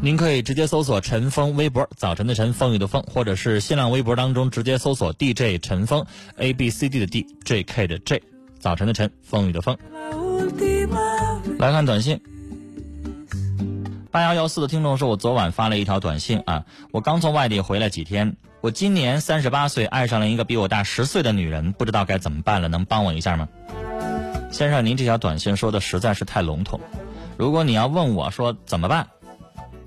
您可以直接搜索陈峰微博，早晨的晨，风雨的风，或者是新浪微博当中直接搜索 DJ 陈峰，A B C D 的 D，J K 的 J，早晨的晨，风雨的风。来看短信，八幺幺四的听众说，我昨晚发了一条短信啊，我刚从外地回来几天，我今年三十八岁，爱上了一个比我大十岁的女人，不知道该怎么办了，能帮我一下吗？先生，您这条短信说的实在是太笼统。如果你要问我说怎么办，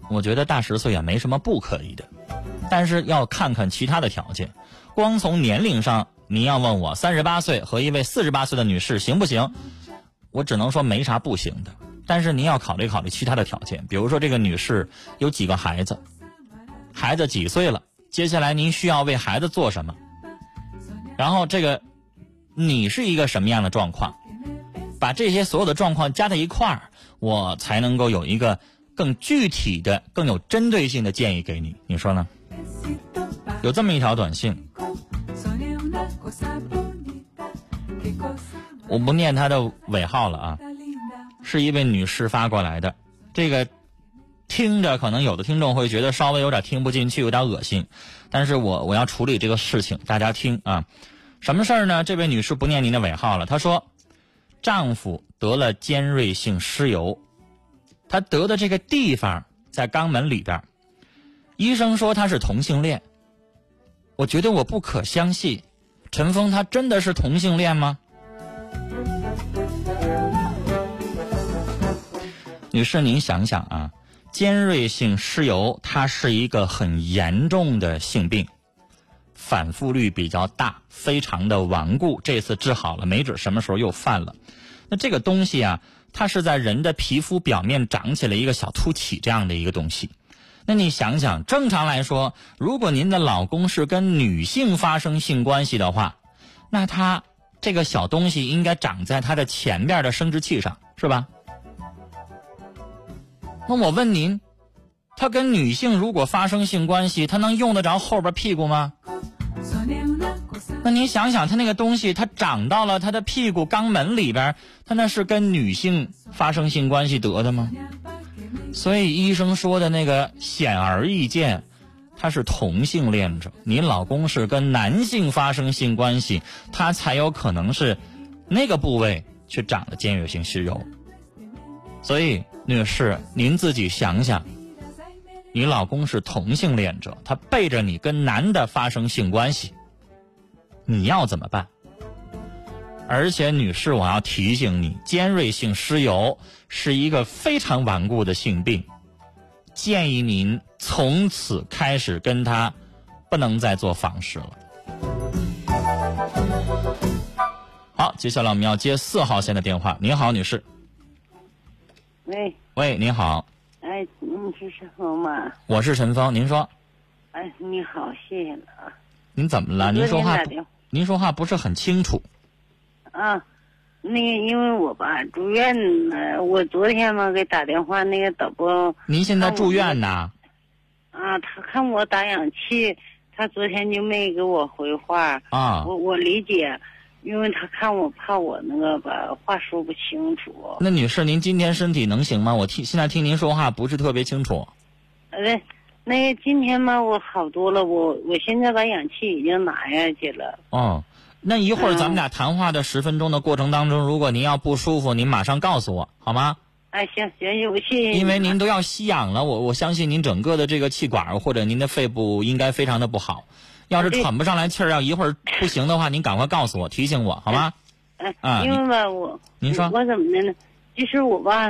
我觉得大十岁也没什么不可以的，但是要看看其他的条件。光从年龄上，您要问我三十八岁和一位四十八岁的女士行不行？我只能说没啥不行的。但是您要考虑考虑其他的条件，比如说这个女士有几个孩子，孩子几岁了，接下来您需要为孩子做什么？然后这个你是一个什么样的状况？把这些所有的状况加在一块儿。我才能够有一个更具体的、更有针对性的建议给你，你说呢？有这么一条短信，我不念他的尾号了啊，是一位女士发过来的。这个听着可能有的听众会觉得稍微有点听不进去，有点恶心，但是我我要处理这个事情，大家听啊。什么事儿呢？这位女士不念您的尾号了，她说。丈夫得了尖锐性湿疣，他得的这个地方在肛门里边。医生说他是同性恋，我觉得我不可相信。陈峰他真的是同性恋吗？女士，您想想啊，尖锐性湿疣它是一个很严重的性病。反复率比较大，非常的顽固。这次治好了，没准什么时候又犯了。那这个东西啊，它是在人的皮肤表面长起了一个小凸起，这样的一个东西。那你想想，正常来说，如果您的老公是跟女性发生性关系的话，那他这个小东西应该长在他的前面的生殖器上，是吧？那我问您，他跟女性如果发生性关系，他能用得着后边屁股吗？那您想想，他那个东西，他长到了他的屁股肛门里边，他那是跟女性发生性关系得的吗？所以医生说的那个显而易见，他是同性恋者。你老公是跟男性发生性关系，他才有可能是那个部位去长了尖锐性湿疣。所以，女士，您自己想想，你老公是同性恋者，他背着你跟男的发生性关系。你要怎么办？而且，女士，我要提醒你，尖锐性湿疣是一个非常顽固的性病，建议您从此开始跟他不能再做房事了。好，接下来我们要接四号线的电话。您好，女士。喂。喂，您好。哎，你是陈峰吗？我是陈峰，您说。哎，你好，谢谢了啊。您怎么了？您说话。您说话不是很清楚。啊，那个因为我吧住院呢，我昨天嘛给打电话，那个导播。您现在住院呢？啊，他看我打氧气，他昨天就没给我回话。啊。我我理解，因为他看我怕我那个把话说不清楚。那女士，您今天身体能行吗？我听现在听您说话不是特别清楚。呃。那今天嘛，我好多了，我我现在把氧气已经拿下去了。哦，那一会儿咱们俩谈话的十分钟的过程当中，如果您要不舒服，您马上告诉我好吗？哎，行行，我谢谢。因为您都要吸氧了，我我相信您整个的这个气管或者您的肺部应该非常的不好。要是喘不上来气儿，要一会儿不行的话，您赶快告诉我，提醒我好吗？哎，因为吧，我您说我怎么的呢？就是我吧，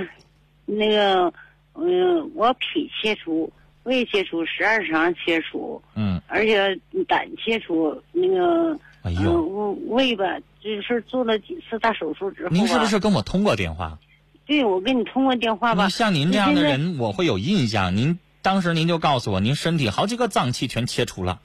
那个，嗯，我脾切除，胃切除，十二肠切除，嗯，而且胆切除，那个，哎呦，胃吧，就是做了几次大手术之后，您是不是跟我通过电话？对，我跟你通过电话吧。像您这样的人，我会有印象。您当时您就告诉我，您身体好几个脏器全切除了。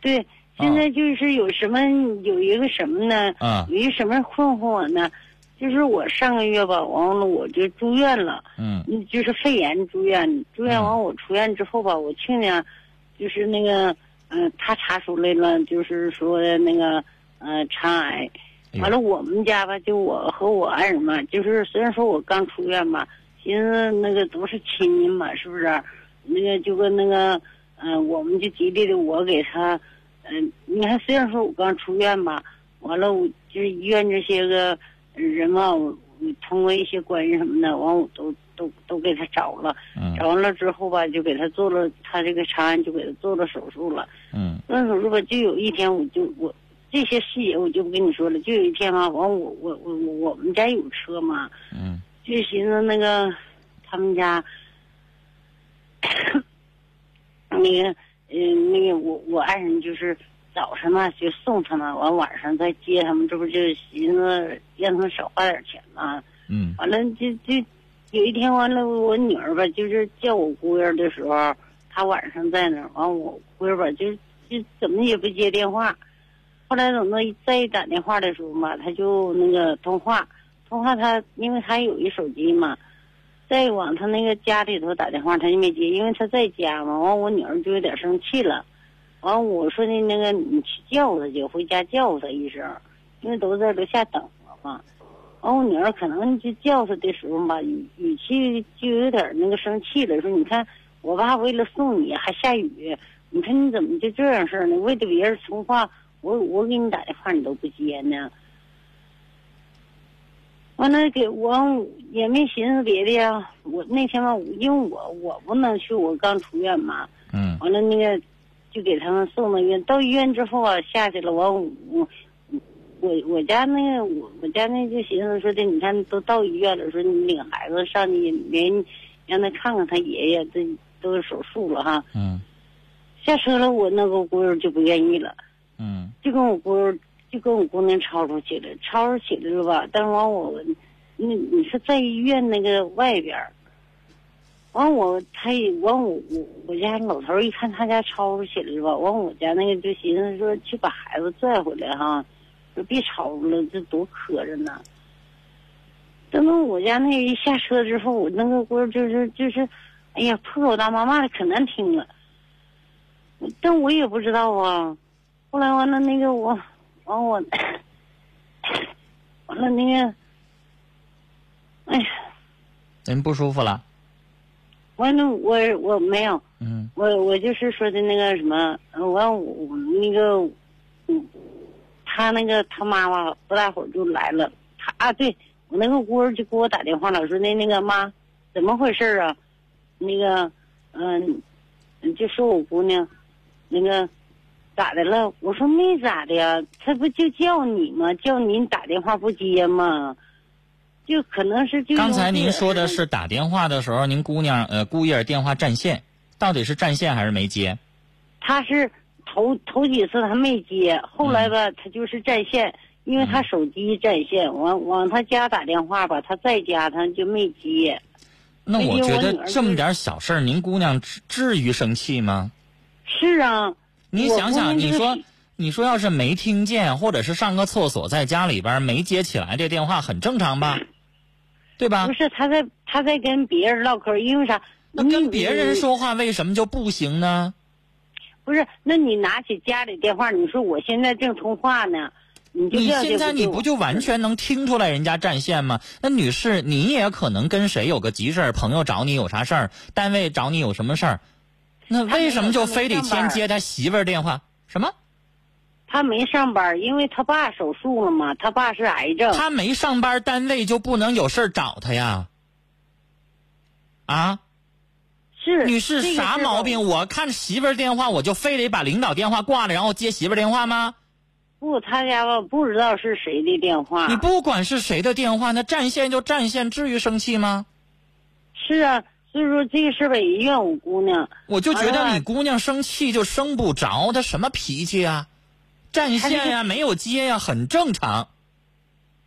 对，现在就是有什么有一个什么呢？啊，有一个什么困惑我呢？就是我上个月吧，完了我就住院了。嗯。就是肺炎住院，住院完我出院之后吧，我去年，就是那个嗯，他查出来了，就是说的那个呃肠癌。完了，我们家吧，就我和我爱人嘛，就是虽然说我刚出院吧，寻思那个都是亲戚嘛，是不是？那个就跟那个，嗯，我们就极力的我给他，嗯，你看虽然说我刚出院吧，完了我就是医院这些个人嘛，我通过一些关系什么的，完我都都都给他找了，找完了之后吧，就给他做了他这个肠癌，就给他做了手术了。嗯，做手术吧，就有一天我就我。这些细节我就不跟你说了。就有一天嘛，完我我我我们家有车嘛，嗯，就寻思那个他们家 那个嗯那个我我爱人就是早上嘛就送他们，完晚上再接他们，这不就寻思让他们少花点钱嘛。嗯，完了就就有一天完了，我女儿吧就是叫我姑爷的时候，她晚上在那儿，完我姑爷吧就就怎么也不接电话。后来等到再一打电话的时候嘛，他就那个通话，通话他因为他有一手机嘛，再往他那个家里头打电话他就没接，因为他在家嘛。完我女儿就有点生气了，完我说的那个你去叫他去，回家叫他一声，因为都在楼下等了嘛。完我女儿可能就叫他的时候吧，语语气就有点那个生气了，说你看我爸为了送你还下雨，你看你怎么就这样式儿呢？为了别人通话。我我给你打电话你都不接呢，完了给我也没寻思别的呀。我那天吧，因为我我不能去，我刚出院嘛。嗯。完了那个，就给他们送到医院。到医院之后啊，下去了。完我我我家那个我我家那就寻思说的，你看都到医院了，说你领孩子上去，连让他看看他爷爷，这都手术了哈。嗯。下车了，我那个姑爷就不愿意了。嗯，就跟我姑，就跟我姑娘吵吵起来，吵吵起来了吧？但是完我，那你是在医院那个外边儿，完我他完我我我家老头一看他家吵吵起来吧？完我家那个就寻思说去把孩子拽回来哈，说别吵了，这多磕碜呐。等到我家那一下车之后，我那个姑就是就是，哎呀破口大骂骂的可难听了，但我也不知道啊。后来完了那个我，完我，完了那个，哎呀，您不舒服了？完了我我没有，嗯，我我就是说的那个什么，完我那个，嗯，他那个他妈妈不大会儿就来了，他啊对我那个姑儿就给我打电话了，说那那个妈，怎么回事啊？那个嗯，就说我姑娘，那个。咋的了？我说没咋的呀，他不就叫你吗？叫你打电话不接吗？就可能是就刚才您说的是打电话的时候，您姑娘呃姑爷电话占线，到底是占线还是没接？他是头头几次他没接，后来吧他就是占线，因为他手机占线，往往他家打电话吧，他在家他就没接。那我觉得这么点小事儿，您姑娘至至于生气吗？是啊。你想想，你说，你说要是没听见，或者是上个厕所，在家里边没接起来这电话，很正常吧？对吧？不是，他在他在跟别人唠嗑，因为啥？那跟别人说话为什么就不行呢？不是，那你拿起家里电话，你说我现在正通话呢，你就你现在你不就完全能听出来人家占线吗？那女士，你也可能跟谁有个急事儿，朋友找你有啥事儿，单位找你有什么事儿。那为什么就非得先接他媳妇儿电话？什么？他没上班，因为他爸手术了嘛。他爸是癌症。他没上班，单位就不能有事找他呀？啊？是女士，啥毛病？我看媳妇儿电话，我就非得把领导电话挂了，然后接媳妇儿电话吗？不，他家吧不知道是谁的电话。你不管是谁的电话，那占线就占线，至于生气吗？是啊，所以说这个事吧也怨我姑娘。我就觉得你姑娘生气就生不着，她什么脾气啊？占线呀，没有接呀，很正常。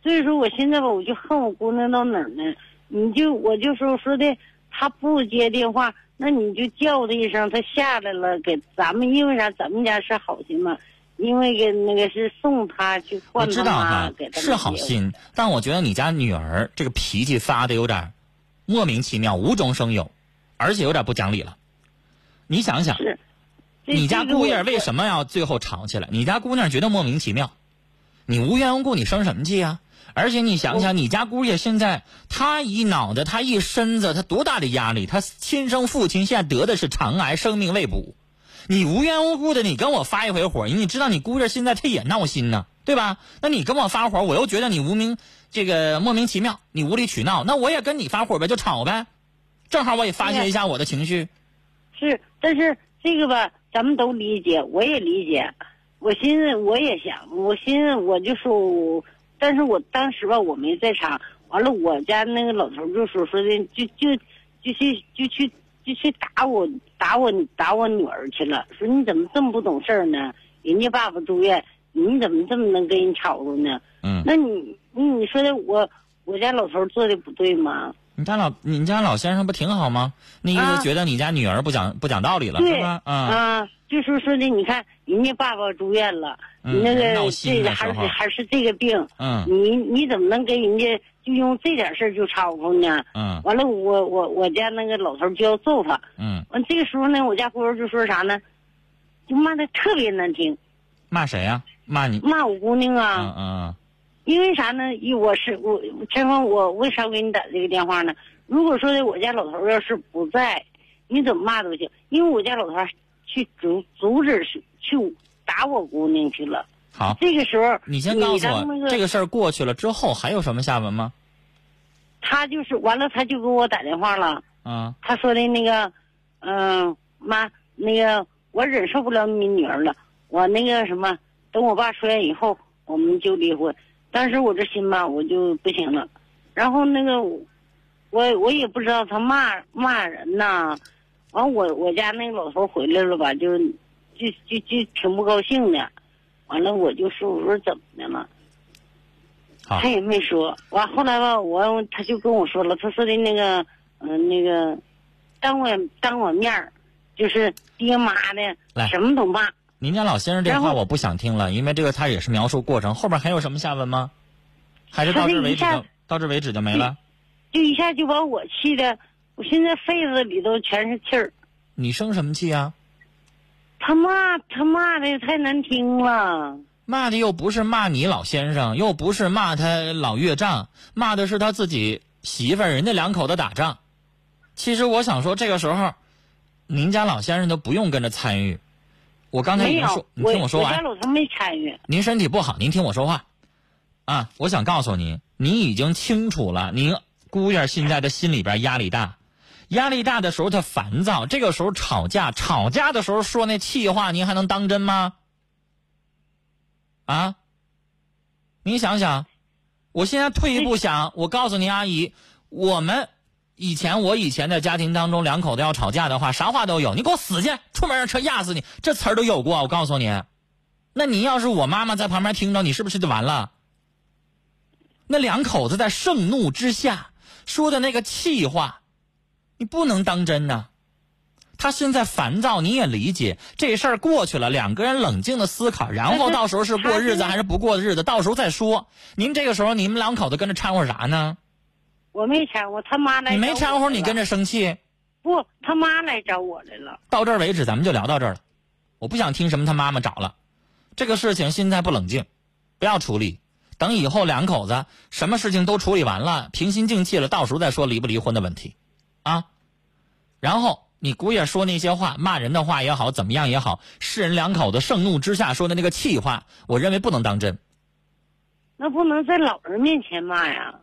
所以说我现在吧，我就恨我姑娘到哪儿呢？你就我就说说的，她不接电话，那你就叫她一声，她下来了，给咱们因为啥？咱们家是好心嘛，因为给那个是送她去换她妈，是好心，但我觉得你家女儿这个脾气发的有点莫名其妙，无中生有，而且有点不讲理了。你想想。你家姑爷为什么要最后吵起来？你家姑娘觉得莫名其妙，你无缘无故你生什么气啊？而且你想想，你家姑爷现在他一脑袋，他一身子，他多大的压力？他亲生父亲现在得的是肠癌，生命未卜。你无缘无故的，你跟我发一回火，你知道你姑爷现在他也闹心呢，对吧？那你跟我发火，我又觉得你无名这个莫名其妙，你无理取闹，那我也跟你发火呗，就吵呗，正好我也发泄一下我的情绪。是，但是这个吧。咱们都理解，我也理解。我寻思，我也想，我寻思，我就说，但是我当时吧，我没在场。完了，我家那个老头就说说的，就就就去就去就去打我打我打我女儿去了。说你怎么这么不懂事呢？人家爸爸住院，你怎么这么能跟人吵吵呢？嗯，那你你你说的我我家老头做的不对吗？你家老你家老先生不挺好吗？那意思觉得你家女儿不讲不讲道理了，是吧？啊，就是说的，你看人家爸爸住院了，你那个这个还是还是这个病，嗯，你你怎么能跟人家就用这点事儿就吵吵呢？嗯，完了，我我我家那个老头就要揍他，嗯，完这个时候呢，我家姑儿就说啥呢？就骂的特别难听，骂谁呀？骂你？骂我姑娘啊？嗯嗯。因为啥呢？一我是我陈峰，我为啥给你打这个电话呢？如果说的我家老头要是不在，你怎么骂都行。因为我家老头去阻阻止去去打我姑娘去了。好，这个时候你先告诉我，这个事儿过去了之后还有什么下文吗？他就是完了，他就给我打电话了。嗯。他说的那个，嗯，妈，那个我忍受不了你女儿了，我那个什么，等我爸出院以后，我们就离婚。当时我这心吧，我就不行了，然后那个，我我也不知道他骂骂人呐，完我我家那个老头回来了吧，就就就就挺不高兴的，完了我就说我说怎么的了，他也没说，完后来吧，我他就跟我说了，他说的那个嗯那个，当我当我面儿，就是爹妈的什么都骂。您家老先生这话我不想听了，因为这个他也是描述过程，后边还有什么下文吗？还是到这为止就到这为止就没了？就一下就把我气的，我现在肺子里头全是气儿。你生什么气啊？他骂他骂的太难听了。骂的又不是骂你老先生，又不是骂他老岳丈，骂的是他自己媳妇儿，人家两口子打仗。其实我想说，这个时候，您家老先生都不用跟着参与。我刚才已经说，你听我说完。我家老头没参与。您身体不好，您听我说话，啊，我想告诉您，您已经清楚了，您姑爷现在的心里边压力大，压力大的时候他烦躁，这个时候吵架，吵架的时候说那气话，您还能当真吗？啊，您想想，我现在退一步想，我告诉您阿姨，我们。以前我以前的家庭当中，两口子要吵架的话，啥话都有。你给我死去，出门让车压死你，这词儿都有过。我告诉你，那你要是我妈妈在旁边听着，你是不是就完了？那两口子在盛怒之下说的那个气话，你不能当真呐。他现在烦躁，你也理解。这事儿过去了，两个人冷静的思考，然后到时候是过日子还是不过日子，到时候再说。您这个时候你们两口子跟着掺和啥呢？我没掺和，他妈来。你没掺和，你跟着生气？不，他妈来找我来了。到这儿为止，咱们就聊到这儿了。我不想听什么他妈妈找了，这个事情现在不冷静，不要处理。等以后两口子什么事情都处理完了，平心静气了，到时候再说离不离婚的问题，啊。然后你姑爷说那些话，骂人的话也好，怎么样也好，是人两口子盛怒之下说的那个气话，我认为不能当真。那不能在老人面前骂呀。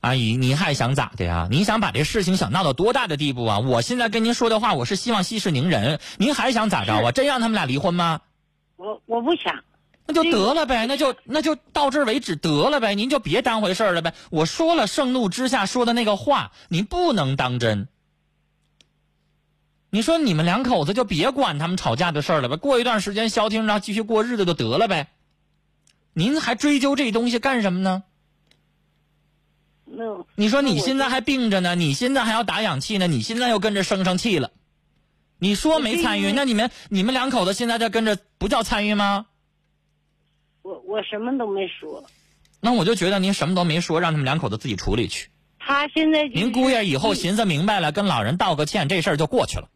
阿姨，你还想咋的呀？你想把这事情想闹到多大的地步啊？我现在跟您说的话，我是希望息事宁人。您还想咋着啊？真让他们俩离婚吗？我我不想。那就得了呗，那就那就到这儿为止得了呗，您就别当回事儿了呗。我说了，盛怒之下说的那个话，您不能当真。你说你们两口子就别管他们吵架的事儿了呗，过一段时间消停，然后继续过日子就得了呗。您还追究这东西干什么呢？你说你现在还病着呢，你现在还要打氧气呢，你现在又跟着生生气了。你说没参与，那你们你们两口子现在在跟着，不叫参与吗？我我什么都没说。那我就觉得您什么都没说，让他们两口子自己处理去。他现在您姑爷以后寻思明白了，跟老人道个歉，这事儿就过去了。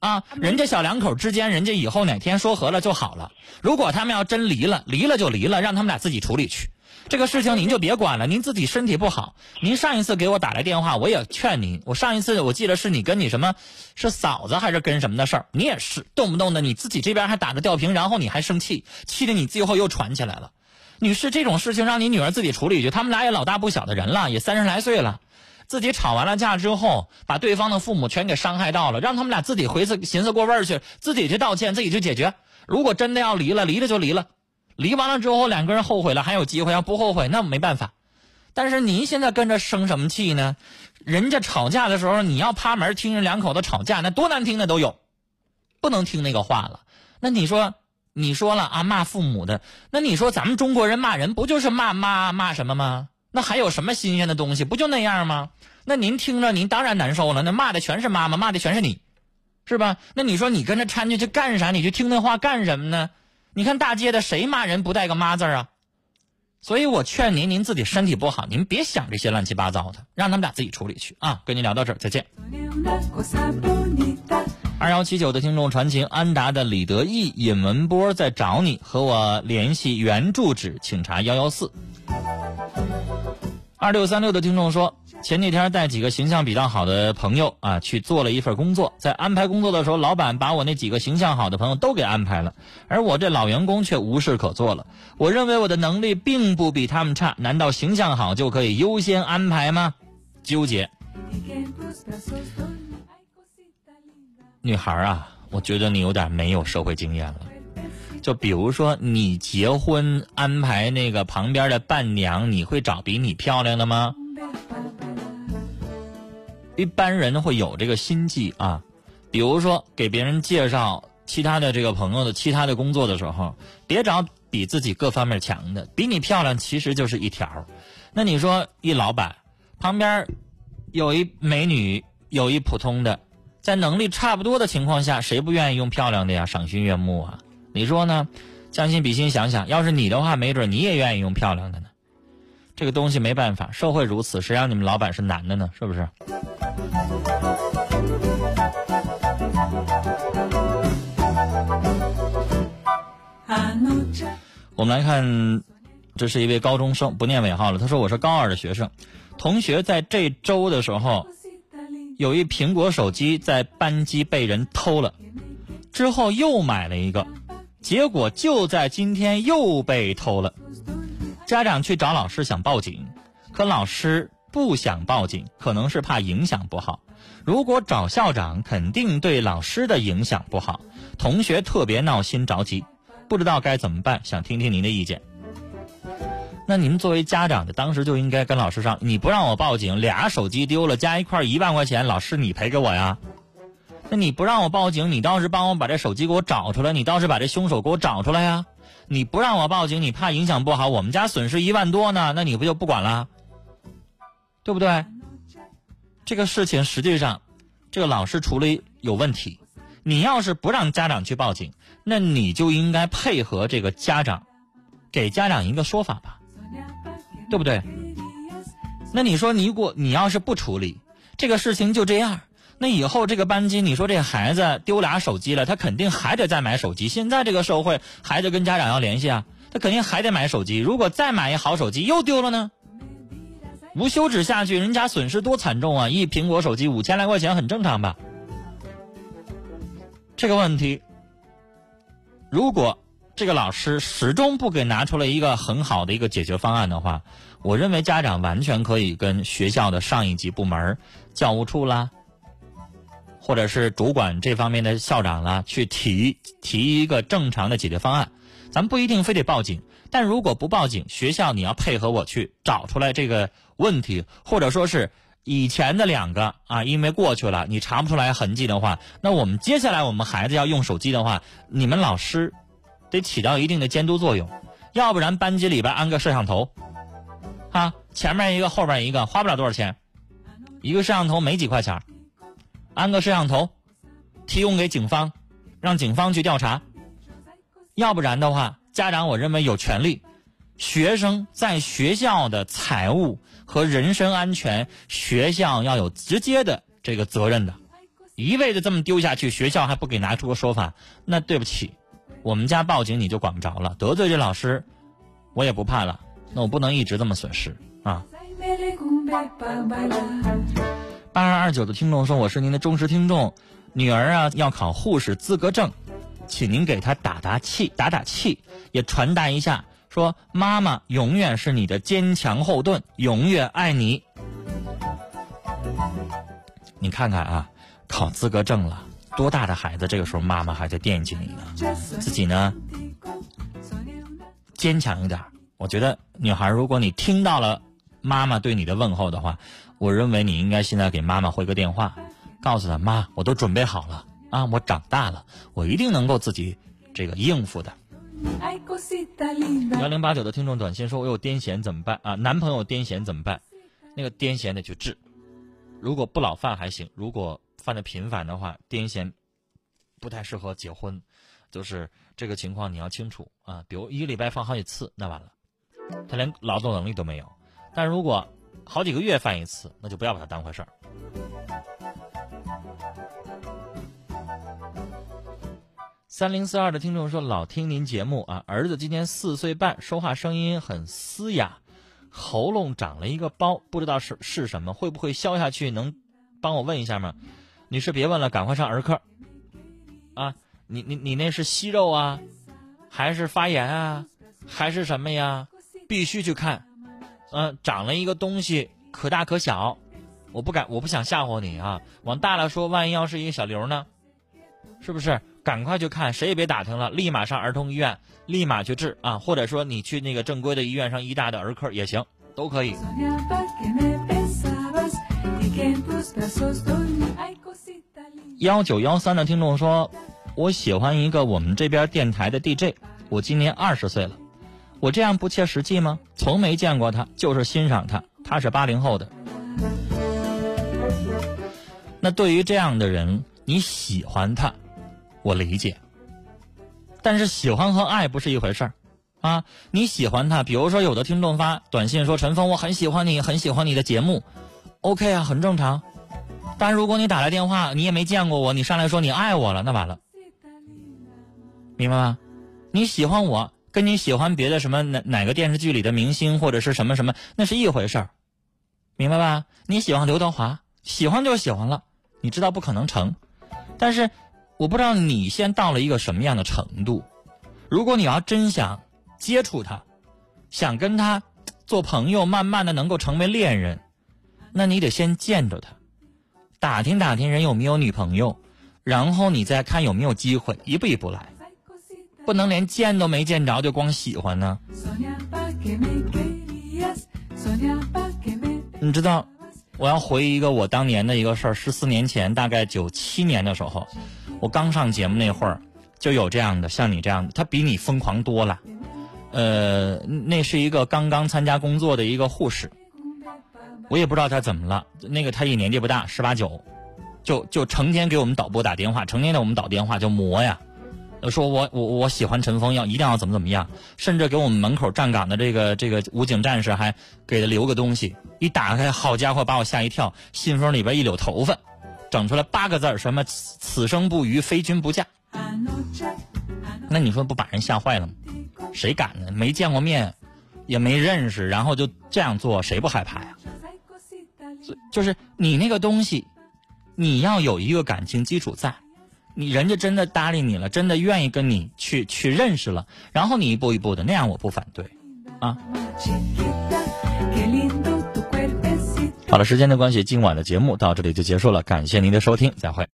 啊，人家小两口之间，人家以后哪天说和了就好了。如果他们要真离了，离了就离了，让他们俩自己处理去。这个事情您就别管了，您自己身体不好。您上一次给我打来电话，我也劝您。我上一次我记得是你跟你什么，是嫂子还是跟什么的事儿？你也是动不动的，你自己这边还打着吊瓶，然后你还生气，气得你最后又喘起来了。女士，这种事情让你女儿自己处理去。他们俩也老大不小的人了，也三十来岁了。自己吵完了架之后，把对方的父母全给伤害到了，让他们俩自己回去寻思过味儿去，自己去道歉，自己去解决。如果真的要离了，离了就离了，离完了之后两个人后悔了还有机会，要不后悔那没办法。但是您现在跟着生什么气呢？人家吵架的时候，你要趴门听人两口子吵架，那多难听的都有，不能听那个话了。那你说，你说了啊骂父母的，那你说咱们中国人骂人不就是骂骂骂什么吗？那还有什么新鲜的东西？不就那样吗？那您听着，您当然难受了。那骂的全是妈妈，骂的全是你，是吧？那你说你跟着掺进去干啥？你去听那话干什么呢？你看大街的谁骂人不带个妈字啊？所以我劝您，您自己身体不好，您别想这些乱七八糟的，让他们俩自己处理去啊。跟您聊到这儿，再见。二幺七九的听众传情，安达的李德义、尹文波在找你，和我联系原住址，请查幺幺四。二六三六的听众说，前几天带几个形象比较好的朋友啊去做了一份工作，在安排工作的时候，老板把我那几个形象好的朋友都给安排了，而我这老员工却无事可做了。我认为我的能力并不比他们差，难道形象好就可以优先安排吗？纠结。女孩啊，我觉得你有点没有社会经验了。就比如说，你结婚安排那个旁边的伴娘，你会找比你漂亮的吗？一般人会有这个心计啊。比如说，给别人介绍其他的这个朋友的其他的工作的时候，别找比自己各方面强的，比你漂亮其实就是一条。那你说，一老板旁边有一美女，有一普通的。在能力差不多的情况下，谁不愿意用漂亮的呀？赏心悦目啊！你说呢？将心比心，想想，要是你的话，没准你也愿意用漂亮的呢。这个东西没办法，社会如此，谁让你们老板是男的呢？是不是？我们来看，这是一位高中生，不念尾号了。他说：“我是高二的学生，同学在这周的时候。”有一苹果手机在班级被人偷了，之后又买了一个，结果就在今天又被偷了。家长去找老师想报警，可老师不想报警，可能是怕影响不好。如果找校长，肯定对老师的影响不好。同学特别闹心着急，不知道该怎么办，想听听您的意见。那您作为家长的，当时就应该跟老师上，你不让我报警，俩手机丢了，加一块一万块钱，老师你赔给我呀？那你不让我报警，你倒是帮我把这手机给我找出来，你倒是把这凶手给我找出来呀？你不让我报警，你怕影响不好，我们家损失一万多呢，那你不就不管了？对不对？这个事情实际上，这个老师处理有问题。你要是不让家长去报警，那你就应该配合这个家长，给家长一个说法吧。对不对？那你说，你果你要是不处理这个事情，就这样，那以后这个班级，你说这孩子丢俩手机了，他肯定还得再买手机。现在这个社会，孩子跟家长要联系啊，他肯定还得买手机。如果再买一好手机又丢了呢？无休止下去，人家损失多惨重啊！一苹果手机五千来块钱，很正常吧？这个问题，如果。这个老师始终不给拿出来一个很好的一个解决方案的话，我认为家长完全可以跟学校的上一级部门、教务处啦，或者是主管这方面的校长啦，去提提一个正常的解决方案。咱们不一定非得报警，但如果不报警，学校你要配合我去找出来这个问题，或者说是以前的两个啊，因为过去了，你查不出来痕迹的话，那我们接下来我们孩子要用手机的话，你们老师得起到一定的监督作用，要不然班级里边安个摄像头，啊，前面一个后边一个，花不了多少钱，一个摄像头没几块钱，安个摄像头，提供给警方。让警方去调查，要不然的话，家长我认为有权利，学生在学校的财务和人身安全，学校要有直接的这个责任的。一味的这么丢下去，学校还不给拿出个说法，那对不起，我们家报警你就管不着了，得罪这老师，我也不怕了。那我不能一直这么损失啊。八二二九的听众说，我是您的忠实听众。女儿啊，要考护士资格证，请您给她打打气，打打气，也传达一下，说妈妈永远是你的坚强后盾，永远爱你。你看看啊，考资格证了，多大的孩子，这个时候妈妈还在惦记你呢。自己呢，坚强一点。我觉得女孩，如果你听到了妈妈对你的问候的话，我认为你应该现在给妈妈回个电话。告诉她妈，我都准备好了啊！我长大了，我一定能够自己这个应付的。幺零八九的听众短信说：“我有癫痫怎么办啊？男朋友癫痫怎么办？那个癫痫得去治，如果不老犯还行，如果犯的频繁的话，癫痫不太适合结婚。就是这个情况你要清楚啊。比如一个礼拜放好几次，那完了，他连劳动能力都没有。但如果好几个月犯一次，那就不要把它当回事儿。”三零四二的听众说：“老听您节目啊，儿子今年四岁半，说话声音很嘶哑，喉咙长了一个包，不知道是是什么，会不会消下去？能帮我问一下吗？女士别问了，赶快上儿科。啊，你你你那是息肉啊，还是发炎啊，还是什么呀？必须去看。嗯，长了一个东西，可大可小，我不敢，我不想吓唬你啊。往大了说，万一要是一个小瘤呢？是不是？”赶快去看，谁也别打听了，立马上儿童医院，立马去治啊！或者说你去那个正规的医院上医大的儿科也行，都可以。幺九幺三的听众说，我喜欢一个我们这边电台的 DJ，我今年二十岁了，我这样不切实际吗？从没见过他，就是欣赏他，他是八零后的。那对于这样的人，你喜欢他？我理解，但是喜欢和爱不是一回事儿，啊，你喜欢他，比如说有的听众发短信说陈峰，我很喜欢你，很喜欢你的节目，OK 啊，很正常。但如果你打来电话，你也没见过我，你上来说你爱我了，那完了，明白吗？你喜欢我，跟你喜欢别的什么哪哪个电视剧里的明星或者是什么什么，那是一回事儿，明白吧？你喜欢刘德华，喜欢就喜欢了，你知道不可能成，但是。我不知道你先到了一个什么样的程度。如果你要真想接触他，想跟他做朋友，慢慢的能够成为恋人，那你得先见着他，打听打听人有没有女朋友，然后你再看有没有机会，一步一步来，不能连见都没见着就光喜欢呢。你知道，我要回忆一个我当年的一个事儿，十四年前，大概九七年的时候。我刚上节目那会儿，就有这样的，像你这样的，他比你疯狂多了。呃，那是一个刚刚参加工作的一个护士，我也不知道他怎么了。那个他也年纪不大，十八九，就就成天给我们导播打电话，成天给我们导电话就磨呀，说我我我喜欢陈峰，要一定要怎么怎么样，甚至给我们门口站岗的这个这个武警战士还给他留个东西，一打开，好家伙，把我吓一跳，信封里边一绺头发。整出来八个字，什么“此生不渝，非君不嫁”，那你说不把人吓坏了吗？谁敢呢？没见过面，也没认识，然后就这样做，谁不害怕呀？就是你那个东西，你要有一个感情基础在，你人家真的搭理你了，真的愿意跟你去去认识了，然后你一步一步的那样，我不反对，啊。好了，时间的关系，今晚的节目到这里就结束了。感谢您的收听，再会。